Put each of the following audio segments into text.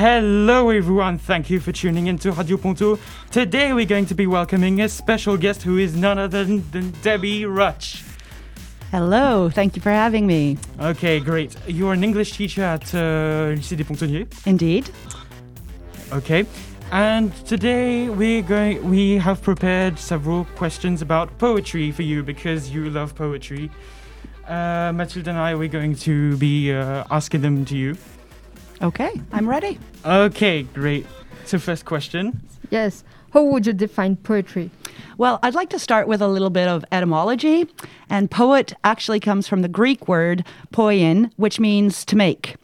Hello, everyone. Thank you for tuning in to Radio Ponto. Today, we're going to be welcoming a special guest who is none other than, Debbie Rutch. Hello, thank you for having me. Okay, great. You're an English teacher at uh, Lycée des Pontonniers. Indeed. Okay. And today we're going we have prepared several questions about poetry for you because you love poetry. Uh, Mathilde and I we're going to be uh, asking them to you. Okay, I'm ready. Okay, great. So first question. Yes. How would you define poetry? Well, I'd like to start with a little bit of etymology. And poet actually comes from the Greek word poiein, which means to make.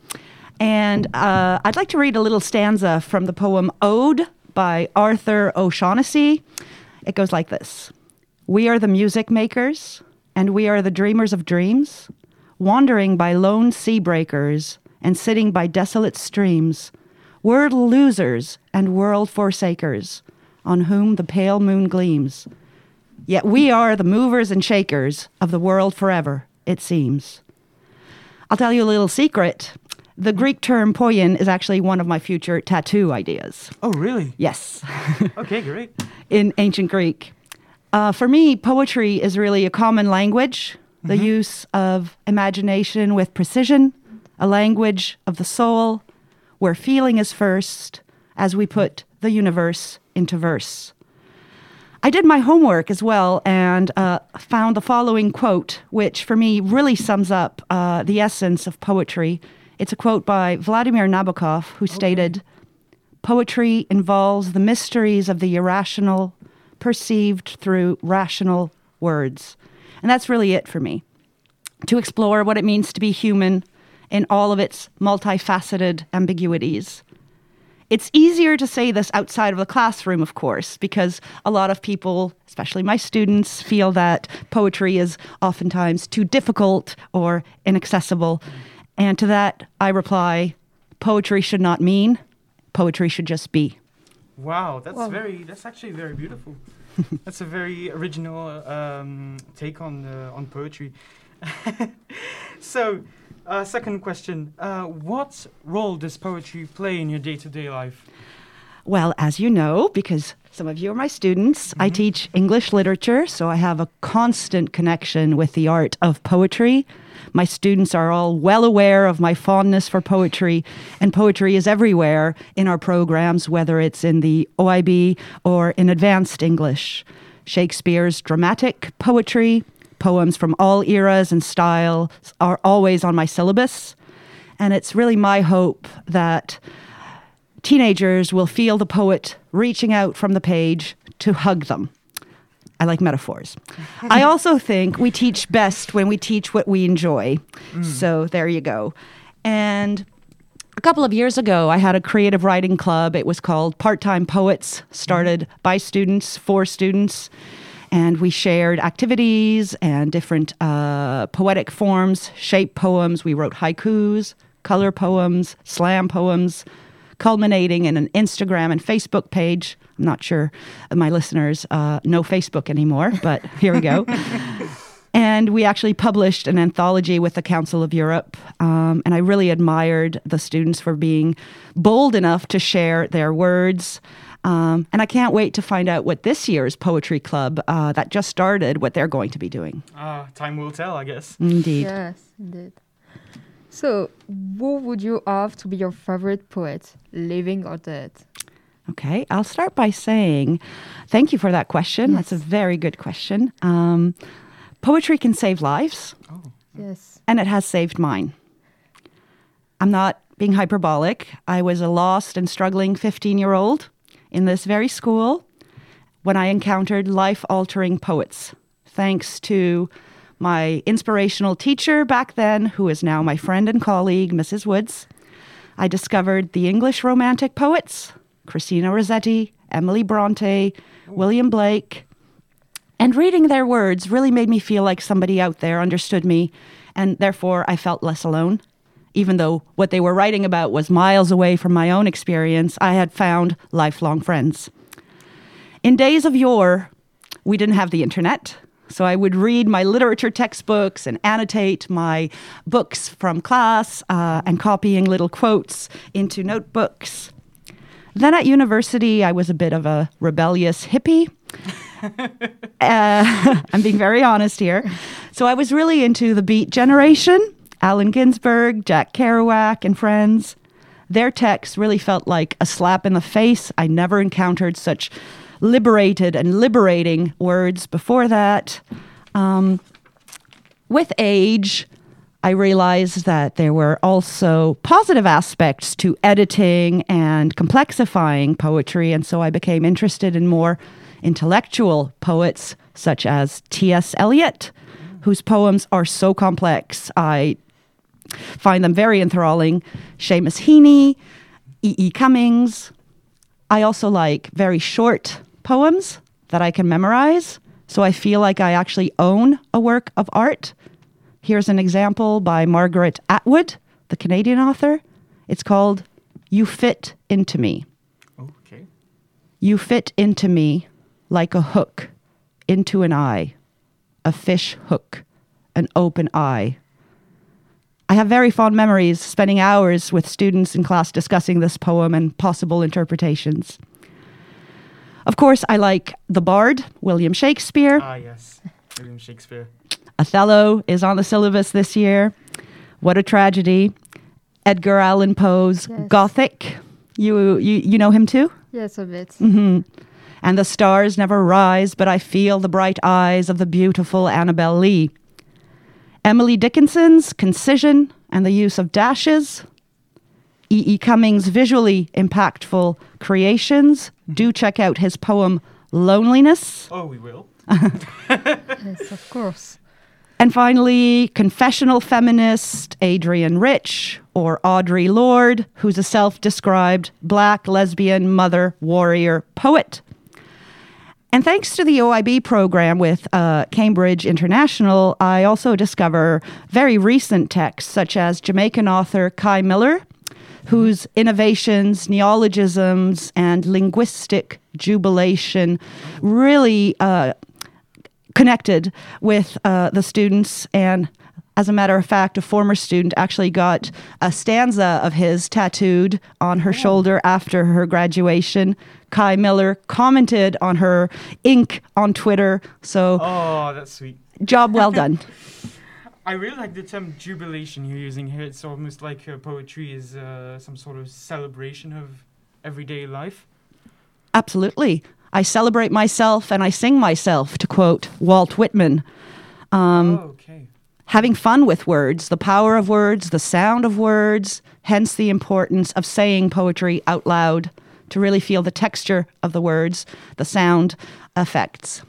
And uh, I'd like to read a little stanza from the poem Ode by Arthur O'Shaughnessy. It goes like this We are the music makers, and we are the dreamers of dreams, wandering by lone sea breakers and sitting by desolate streams, world losers and world forsakers, on whom the pale moon gleams. Yet we are the movers and shakers of the world forever, it seems. I'll tell you a little secret. The Greek term poiein is actually one of my future tattoo ideas. Oh, really? Yes, Okay, great. in ancient Greek. Uh, for me, poetry is really a common language, the use of imagination with precision, a language of the soul, where feeling is first, as we put the universe into verse. I did my homework as well and uh, found the following quote, which for me really sums up uh, the essence of poetry. It's a quote by Vladimir Nabokov, who stated, Poetry involves the mysteries of the irrational perceived through rational words. And that's really it for me. To explore what it means to be human in all of its multifaceted ambiguities. It's easier to say this outside of the classroom, of course, because a lot of people, especially my students, feel that poetry is oftentimes too difficult or inaccessible. And to that, I reply poetry should not mean, poetry should just be. Wow, that's Wow. very that's actually very beautiful. that's a very original um, take on uh, on poetry. so, uh, second question: uh, What role does poetry play in your day-to-day life? Well, as you know, because some of you are my students, I teach English literature, so I have a constant connection with the art of poetry. My students are all well aware of my fondness for poetry, and poetry is everywhere in our programs, whether it's in the OIB or in advanced English. Shakespeare's dramatic poetry, poems from all eras and styles are always on my syllabus. And it's really my hope that teenagers will feel the poet reaching out from the page to hug them. I like metaphors. I also think we teach best when we teach what we enjoy. Mm. So there you go. And a couple of years ago, I had a creative writing club. It was called Part Time Poets, started mm-hmm. by students, for students. And we shared activities and different uh, poetic forms, shape poems. We wrote haikus, color poems, slam poems, culminating in an Instagram and Facebook page. I'm not sure my listeners uh, know Facebook anymore, but here we go. And we actually published an anthology with the Council of Europe. Um, and I really admired the students for being bold enough to share their words. Um, and I can't wait to find out what this year's poetry club uh, that just started, what they're going to be doing. Ah, time will tell, I guess. Indeed. Yes, indeed. So, who would you have to be your favorite poet, living or dead? Okay, I'll start by saying thank you for that question. That's a very good question. Um, poetry can save lives, Oh. Yes. and it has saved mine. I'm not being hyperbolic. I was a lost and struggling 15 year old in this very school when I encountered life altering poets, thanks to my inspirational teacher back then, who is now my friend and colleague, Mrs. Woods. I discovered the English Romantic poets, Christina Rossetti, Emily Bronte, William Blake, and reading their words really made me feel like somebody out there understood me, and therefore I felt less alone. Even though what they were writing about was miles away from my own experience, I had found lifelong friends. In days of yore, we didn't have the internet, So I would read my literature textbooks and annotate my books from class uh, and copying little quotes into notebooks. Then at university, I was a bit of a rebellious hippie. uh, I'm being very honest here. So I was really into the Beat Generation, Allen Ginsberg, Jack Kerouac, and friends. Their texts really felt like a slap in the face. I never encountered such liberated and liberating words before that. Um, with age, I realized that there were also positive aspects to editing and complexifying poetry, and so I became interested in more intellectual poets such as T.S. Eliot, whose poems are so complex. I find them very enthralling. Seamus Heaney, E. E. Cummings. I also like very short poems that I can memorize, so I feel like I actually own a work of art. Here's an example by Margaret Atwood, the Canadian author. It's called You Fit Into Me. Okay. You fit into me like a hook into an eye, a fish hook, an open eye. I have very fond memories spending hours with students in class discussing this poem and possible interpretations. Of course, I like The Bard, William Shakespeare. Ah, yes. William Shakespeare. Othello is on the syllabus this year. What a tragedy. Edgar Allan Poe's Yes. Gothic. You, you, you know him too? Yes, a bit. Mm-hmm. And the stars never rise, but I feel the bright eyes of the beautiful Annabel Lee. Emily Dickinson's concision and the use of dashes. E. E. Cummings' visually impactful creations. Do check out his poem Loneliness. Oh, we will. yes, of course. And finally, confessional feminist Adrienne Rich or Audre Lorde, who's a self described black lesbian mother warrior poet. And thanks to the OIB program with uh, Cambridge International, I also discover very recent texts such as Jamaican author Kei Miller, whose innovations, neologisms, and linguistic jubilation really uh, connected with uh, the students and as a matter of fact, a former student actually got a stanza of his tattooed on her shoulder after her graduation. Kei Miller commented on her ink on Twitter. So, Oh, that's sweet. job well done. I really like the term jubilation you're using here. It's almost like her poetry is uh, some sort of celebration of everyday life. Absolutely. I celebrate myself and I sing myself, to quote Walt Whitman. Um, oh. Having fun with words, the power of words, the sound of words, hence the importance of saying poetry out loud to really feel the texture of the words, the sound effects.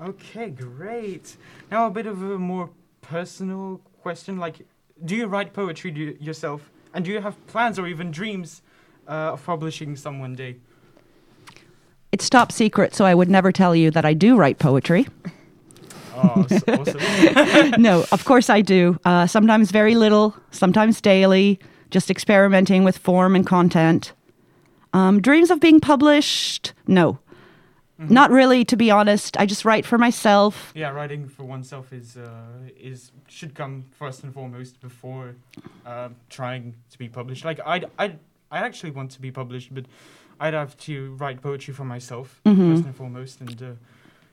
Okay, great. Now a bit of a more personal question. Like, do you write poetry you, yourself? And do you have plans or even dreams uh, of publishing some one day? It's top secret, so I would never tell you that I do write poetry. Oh, awesome. no, of course I do. Uh, sometimes very little, sometimes daily, just experimenting with form and content. Um, dreams of being published? No. Not really, to be honest. I just write for myself. yeah, writing for oneself is uh, is should come first and foremost before uh, trying to be published. Like I I I actually want to be published, but I'd have to write poetry for myself Mhm. first and foremost, and uh,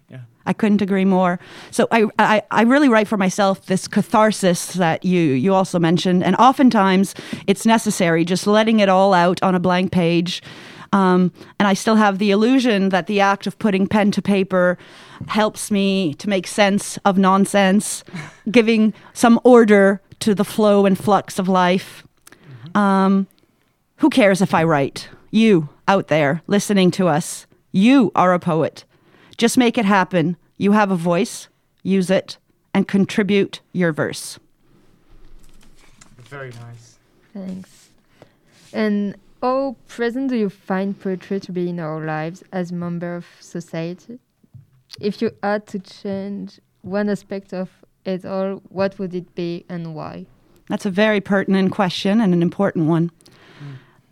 yeah. I couldn't agree more. So I, I, I really write for myself this catharsis that you you also mentioned, and oftentimes it's necessary just letting it all out on a blank page. Um, and I still have the illusion that the act of putting pen to paper helps me to make sense of nonsense, giving some order to the flow and flux of life. Um, who cares if I write? You out there listening to us, you are a poet. Just make it happen. You have a voice, use it, and contribute your verse. Very nice. Thanks. And oh, how present do you find poetry to be in our lives as member of society? If you had to change one aspect of it all, what would it be and why? That's a very pertinent question and an important one.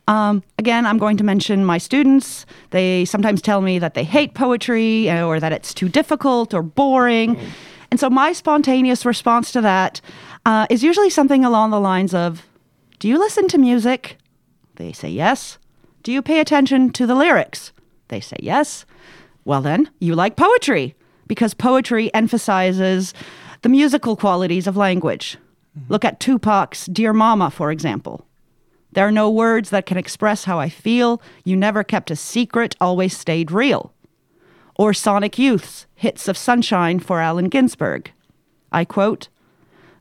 Um, again, I'm going to mention my students. They sometimes tell me that they hate poetry uh, or that it's too difficult or boring. And so my spontaneous response to that uh, is usually something along the lines of Do you listen to music? They say yes. Do you pay attention to the lyrics? They say yes. Well, then, you like poetry because poetry emphasizes the musical qualities of language. Look at Tupac's Dear Mama, for example. There are no words that can express how I feel. You never kept a secret, always stayed real. Or Sonic Youth's Hits of Sunshine for Allen Ginsberg. I quote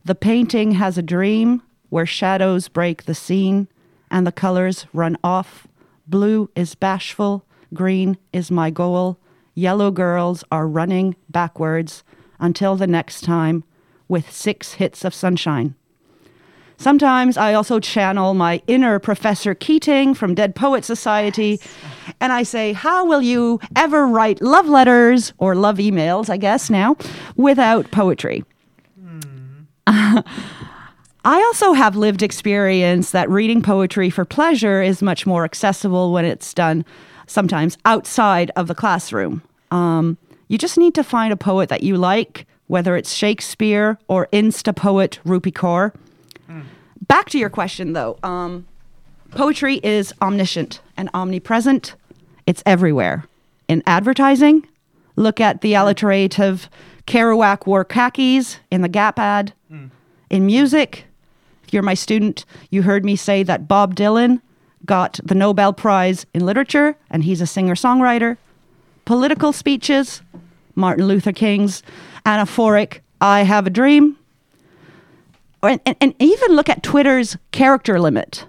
The painting has a dream where shadows break the scene and the colors run off. Blue is bashful, green is my goal. Yellow girls are running backwards until the next time with six hits of sunshine. Sometimes I also channel my inner Professor Keating from Dead Poet Society, and I say, How will you ever write love letters or love emails, I guess now, without poetry? I also have lived experience that reading poetry for pleasure is much more accessible when it's done sometimes outside of the classroom. Um, you just need to find a poet that you like, whether it's Shakespeare or Insta poet Rupi Kaur. Back to your question though. Um, poetry is omniscient and omnipresent, it's everywhere. In advertising, look at the alliterative Kerouac wore khakis in the Gap ad. In music, if you're my student, you heard me say that Bob Dylan got the Nobel Prize in Literature and he's a singer songwriter. Political speeches, Martin Luther King's anaphoric, I have a dream. And, and, even look at Twitter's character limit.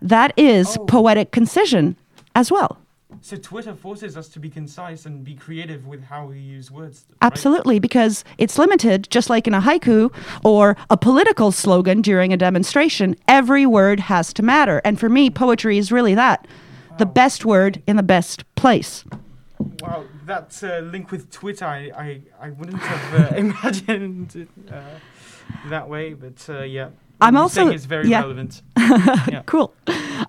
That is Oh. poetic concision as well. So Twitter forces us to be concise and be creative with how we use words. right? Absolutely, because it's limited, just like in a haiku or a political slogan during a demonstration. Every word has to matter. And for me, poetry is really that the best word in the best place. Wow, that uh, link with Twitter, I, I, I wouldn't have uh, imagined uh, that way, but uh, yeah. I'm also- very yeah. relevant. Cool.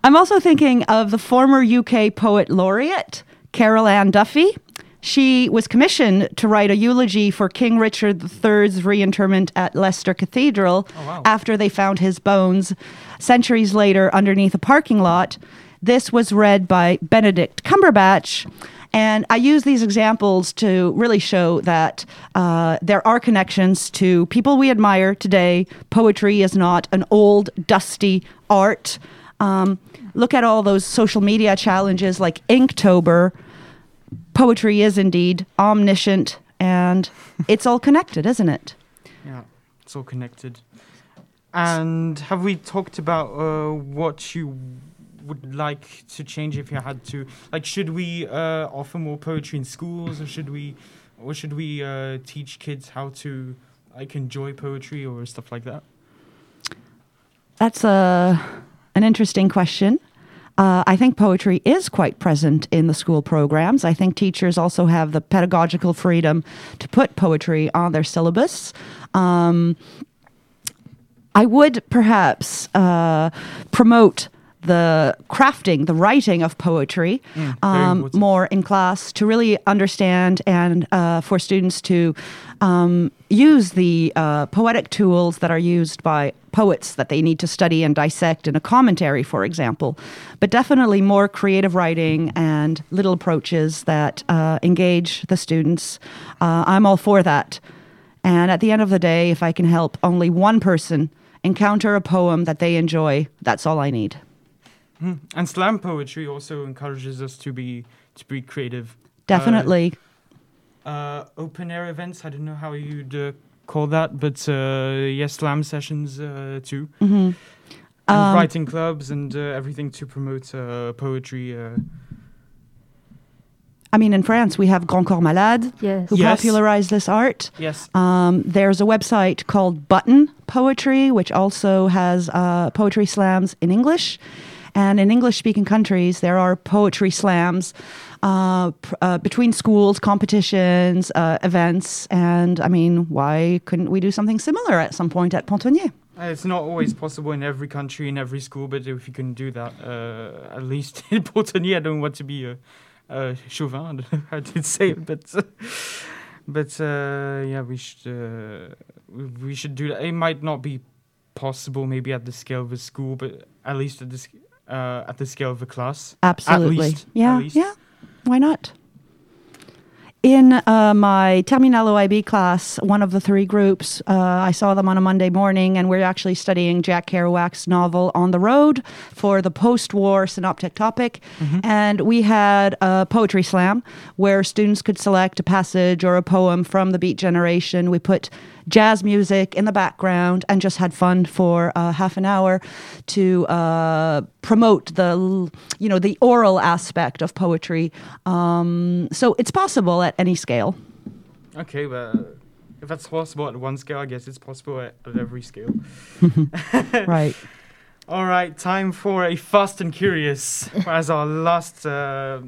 I'm also thinking of the former UK poet laureate, Carol Ann Duffy. She was commissioned to write a eulogy for King Richard III's reinterment at Leicester Cathedral Oh, wow. after they found his bones centuries later underneath a parking lot. This was read by Benedict Cumberbatch. And I use these examples to really show that uh, there are connections to people we admire today. Poetry is not an old, dusty art. Um, look at all those social media challenges like Inktober. Poetry is indeed omniscient and it's all connected, isn't it? Yeah, it's all connected. And have we talked about uh, what you would like to change if you had to? Like, should we uh, offer more poetry in schools, or should we, or should we uh, teach kids how to like enjoy poetry or stuff like that? That's a, an interesting question. Uh, I think poetry is quite present in the school programs. I think teachers also have the pedagogical freedom to put poetry on their syllabus. Um, I would perhaps uh, promote the crafting, the writing of poetry Mm, um, more in class to really understand and uh, for students to um, use the uh, poetic tools that are used by poets that they need to study and dissect in a commentary, for example. But definitely more creative writing and little approaches that uh, engage the students. Uh, I'm all for that. And at the end of the day, if I can help only one person encounter a poem that they enjoy, that's all I need. Mm. And slam poetry also encourages us to be to be creative. Definitely. Uh, open air events. I don't know how you'd uh, call that, but uh, yes, slam sessions uh, too. hmm and Um, writing clubs and uh, everything to promote uh, poetry. Uh, I mean, in France, we have Grand Corps Malade, Yes. who Yes. popularized this art. yes, Um, there's a website called Button Poetry, which also has uh, poetry slams in English. And in English speaking countries, there are poetry slams uh, uh, between schools, competitions, uh, events. And I mean, why couldn't we do something similar at some point at Pontonnier? Uh, it's not always possible in every country, in every school, but if you can do that, uh, at least in Portony, I don't want to be a, a chauvin. I don't know how to say it, but but uh, yeah, we should uh, we- should do that. It might not be possible, maybe at the scale of a school, but at least at the uh, at the scale of a class. Absolutely. least, yeah. Yeah. Why not? In uh, my Terminal OIB class, one of the three groups, uh, I saw them on a Monday morning, and we're actually studying Jack Kerouac's novel On the Road for the post war synoptic topic. And we had a poetry slam where students could select a passage or a poem from the Beat Generation. We put jazz music in the background and just had fun for uh, half an hour to uh, promote the you know the oral aspect of poetry. Um, so it's possible at any scale. Okay, but if that's possible at one scale, I guess it's possible at, at every scale. right. All right, time for a fast and curious as our last uh,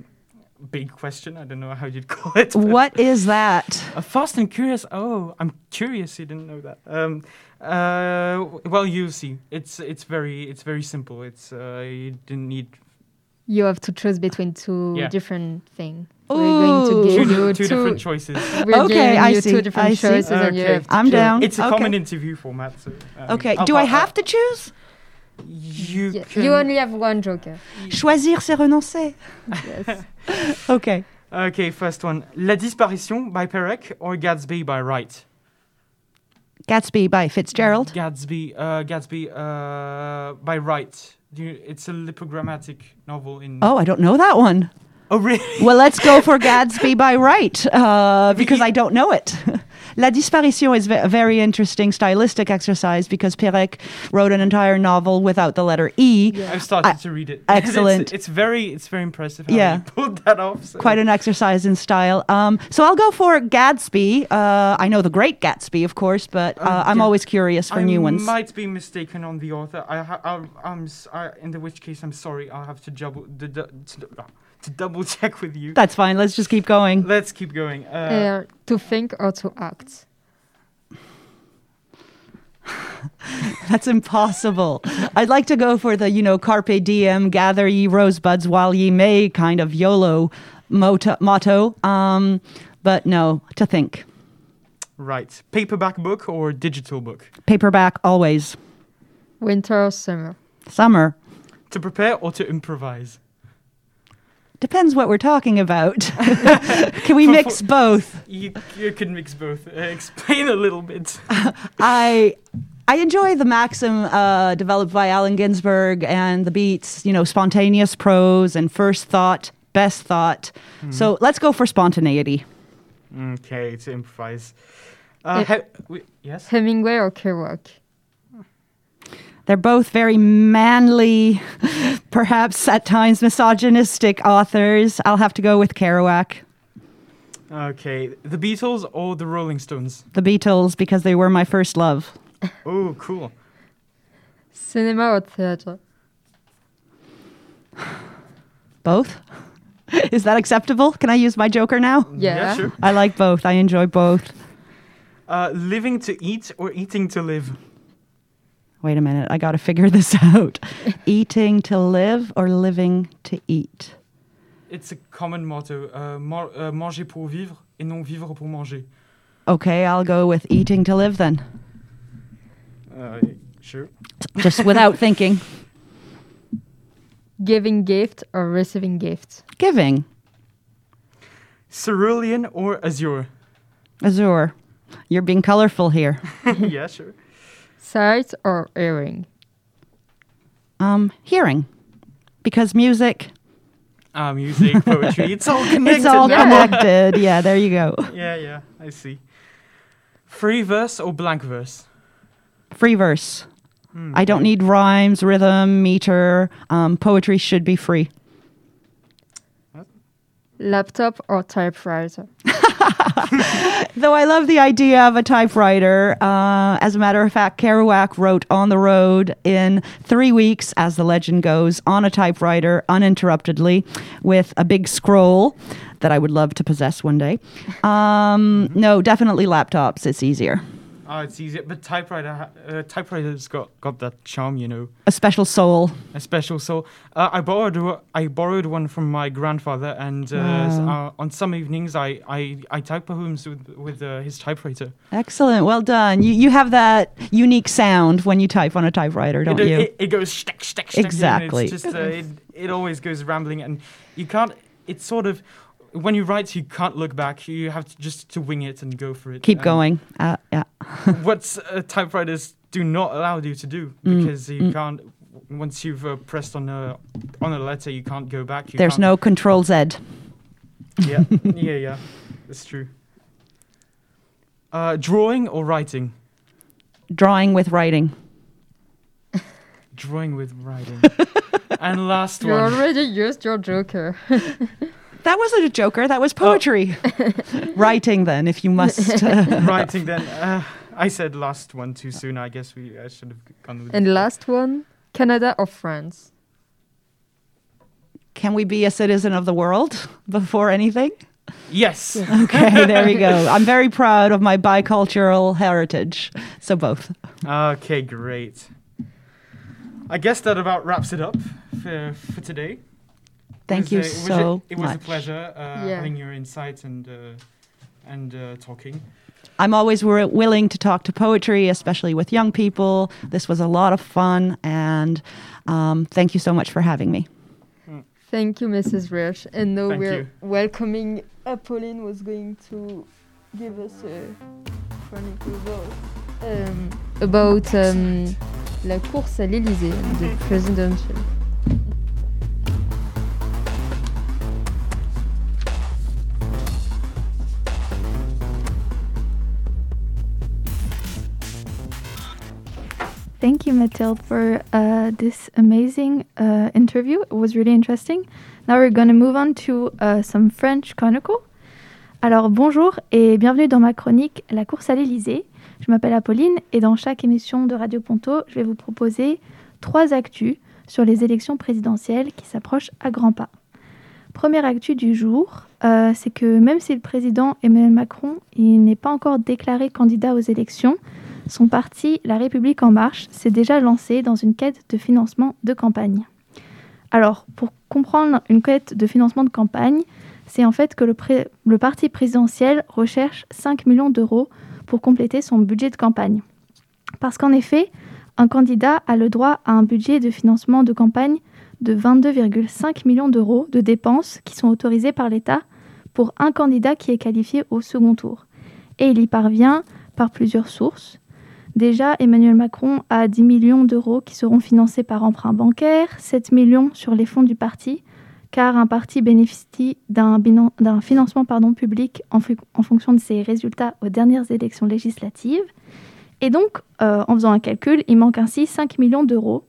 big question. I don't know how you'd call it. what is that A fast and curious. Oh, I'm curious. You didn't know that. Um, uh, well, you'll see. It's it's very it's very simple. It's uh, you didn't need You have to choose between two Yeah. different things. We're going to give two, you two two. different choices. We're Okay, I you see, two different I see. choices, and you have I'm choose. down. It's a Okay. common interview format. So, um, okay I'll do i pa- have to choose You Yeah, can. You only have one joker. choisir c'est renoncer Yes. okay Okay, first one. La disparition by Perec or Gatsby by Wright? gatsby by fitzgerald Gatsby. Uh, Gatsby. Uh, by Wright. Do you, it's a lipogrammatic novel in. oh i don't know that one Oh, really? well let's go for Gadsby by wright uh, because i don't know it La Disparition is a very interesting stylistic exercise because Perec wrote an entire novel without the letter E. Yeah. I've started I- to read it. excellent. it's, it's very, it's very impressive. How Yeah. you pulled that off. so- Quite an exercise in style. Um, so I'll go for Gadsby. Uh, I know the great Gatsby, of course, but uh, Uh, I'm yeah. always curious for I new ones. I might be mistaken on the author. I, ha- I'll, I'm, s- I, in the which case, I'm sorry. I'll have to double, d- d- uh, to double check with you. That's fine. Let's just keep going. Let's keep going. Uh, Uh, to think or to act. That's impossible. I'd like to go for the, you know, carpe diem, gather ye rosebuds while ye may kind of YOLO motto. motto. Um, but no, to think. right. Paperback book or digital book? Paperback always. Winter or summer. Summer. To prepare or to improvise? Depends what we're talking about. Can we For- mix both? You, you can mix both. Uh, explain a little bit. I I enjoy the maxim uh, developed by Allen Ginsberg and the beats, you know, spontaneous prose and first thought, best thought. So let's go for spontaneity. Okay, to improvise. Uh, If- he- we- yes. Hemingway or Kerouac. They're both very manly, perhaps at times misogynistic authors. I'll have to go with Kerouac, Okay, the Beatles or the Rolling Stones? the Beatles, because they were my first love. Oh, cool. Cinema or theater. Both? Is that acceptable? Can I use my joker now? Yeah. sure. I like both. I enjoy both. Uh, living to eat or eating to live? Wait a minute, I got to figure this out. Eating to live or living to eat? It's a common motto. Uh, mar- uh, manger pour vivre et non vivre pour manger. Okay, I'll go with eating to live then. Uh, sure. Just without thinking. Giving gift or receiving gift. Giving. Cerulean or azure? Azure. You're being colorful here. yeah, sure. Sight or hearing. Um, hearing. Because music, Ah, music, poetry. It's all connected. it's all now. connected. Yeah, there you go. Yeah, yeah, I see. Free verse or blank verse? Free verse. Hmm, I don't need rhymes, rhythm, meter. Um, poetry should be free. Laptop or typewriter. Though I love the idea of a typewriter, uh, as a matter of fact, Kerouac wrote On the Road in three weeks, as the legend goes, on a typewriter uninterruptedly with a big scroll that I would love to possess one day. Um, no, definitely laptops. It's easier. Oh, it's easy, but typewriter uh, typewriter's got got that charm, you know, A special soul. a special soul. Uh, I borrowed I borrowed one from my grandfather, and uh, Wow. uh, on some evenings I I, I type poems with with uh, his typewriter. Excellent. Well done. You you have that unique sound when you type on a typewriter, don't it, you? It, it goes shtick, shtick, shtick, Exactly. It's just uh, it, it always goes rambling, and you can't. It's sort of when you write, you can't look back. You have to just to wing it and go for it. Keep And going. Uh, yeah. what uh, typewriters do not allow you to do Mm, because you mm. can't. Once you've uh, pressed on a on a letter, you can't go back. You There's no control Z. Yeah, yeah, yeah. That's true. Uh, drawing or writing? Drawing with writing. Drawing with writing. and last You one. You already used your joker. That wasn't a joker. That was poetry. writing, then, if you must. writing then. Uh, I said last one too soon. I guess we I should have gone with and it. last one, Canada or France? Can we be a citizen of the world before anything? Yes. Okay, there we go. I'm very proud of my bicultural heritage. So both. Okay, great. I guess that about wraps it up for, for today. Thank you was, it was so a, It was much. a pleasure uh, Yeah. having your insights and uh, and uh, talking. I'm always wi- willing to talk to poetry, especially with young people. This was a lot of fun, and um, thank you so much for having me. Thank you, Mrs. Rich. And now Thank we're you. welcoming Apolline was going to give us a chronicle about, um, about um, la course à l'Élysée, the presidential. Thank you, Mathilde, for uh, this amazing uh, interview. It was really interesting. Now we're going to move on to uh, some French Chronicle. Alors bonjour et bienvenue dans ma chronique La course à l'Élysée. Je m'appelle Apolline et dans chaque émission de Radio Ponto, je vais vous proposer trois actus sur les élections présidentielles qui s'approchent à grands pas. Première actu du jour, euh, c'est que même si le président Emmanuel Macron n'est pas encore déclaré candidat aux élections, son parti, La République en marche, s'est déjà lancé dans une quête de financement de campagne. Alors, pour comprendre une quête de financement de campagne, c'est en fait que le, parti présidentiel recherche 5 millions d'euros pour compléter son budget de campagne. Parce qu'en effet, un candidat a le droit à un budget de financement de campagne de 22,5 millions d'euros de dépenses qui sont autorisées par l'État pour un candidat qui est qualifié au second tour. Et il y parvient par plusieurs sources. Déjà, Emmanuel Macron a 10 millions d'euros qui seront financés par emprunt bancaire, 7 millions sur les fonds du parti, car un parti bénéficie d'un financement public en fonction de ses résultats aux dernières élections législatives. Et donc, euh, en faisant un calcul, il manque ainsi 5 millions d'euros,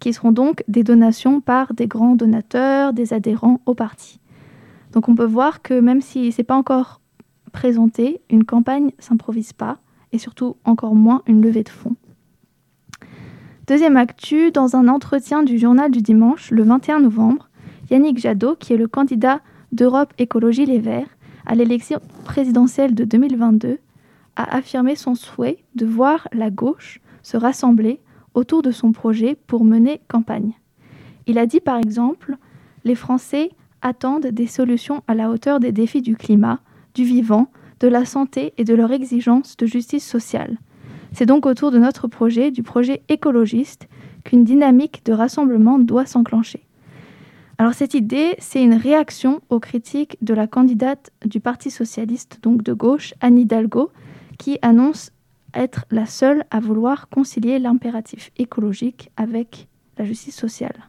qui seront donc des donations par des grands donateurs, des adhérents au parti. Donc on peut voir que même si ce n'est pas encore présenté, une campagne s'improvise pas et surtout encore moins une levée de fonds. Deuxième actu, dans un entretien du journal du dimanche, le 21 novembre, Yannick Jadot, qui est le candidat d'Europe Écologie Les Verts à l'élection présidentielle de 2022, a affirmé son souhait de voir la gauche se rassembler autour de son projet pour mener campagne. Il a dit par exemple Les Français attendent des solutions à la hauteur des défis du climat, du vivant, de la santé et de leur exigence de justice sociale. C'est donc autour de notre projet, du projet écologiste, qu'une dynamique de rassemblement doit s'enclencher. Alors cette idée, c'est une réaction aux critiques de la candidate du Parti socialiste, donc de gauche, Anne Hidalgo, qui annonce être la seule à vouloir concilier l'impératif écologique avec la justice sociale.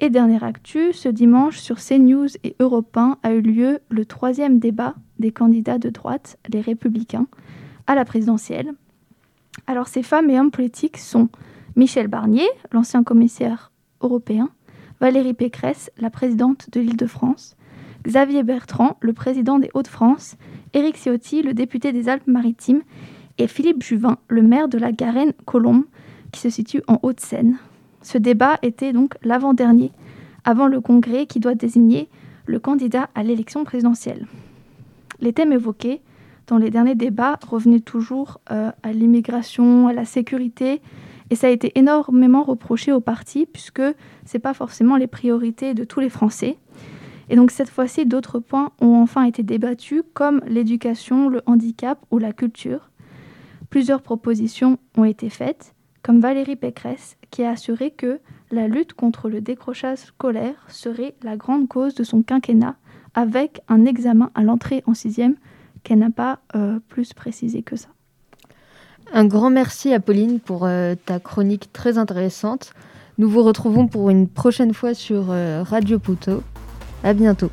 Et dernière actu, ce dimanche sur CNews et Europe 1 a eu lieu le troisième débat des candidats de droite, les républicains, à la présidentielle. Alors ces femmes et hommes politiques sont Michel Barnier, l'ancien commissaire européen, Valérie Pécresse, la présidente de l'Île-de-France, Xavier Bertrand, le président des Hauts-de-France, Éric Ciotti, le député des Alpes-Maritimes, et Philippe Juvin, le maire de la Garenne-Colombe, qui se situe en Haute-Seine. Ce débat était donc l'avant-dernier, avant le congrès qui doit désigner le candidat à l'élection présidentielle. Les thèmes évoqués dans les derniers débats, revenait toujours euh, à l'immigration, à la sécurité. Et ça a été énormément reproché au parti, puisque ce n'est pas forcément les priorités de tous les Français. Et donc cette fois-ci, d'autres points ont enfin été débattus, comme l'éducation, le handicap ou la culture. Plusieurs propositions ont été faites, comme Valérie Pécresse, qui a assuré que la lutte contre le décrochage scolaire serait la grande cause de son quinquennat, avec un examen à l'entrée en sixième qu'elle n'a pas euh, plus précisé que ça. Un grand merci à Pauline pour euh, ta chronique très intéressante. Nous vous retrouvons pour une prochaine fois sur euh, Radio Pouto. À bientôt.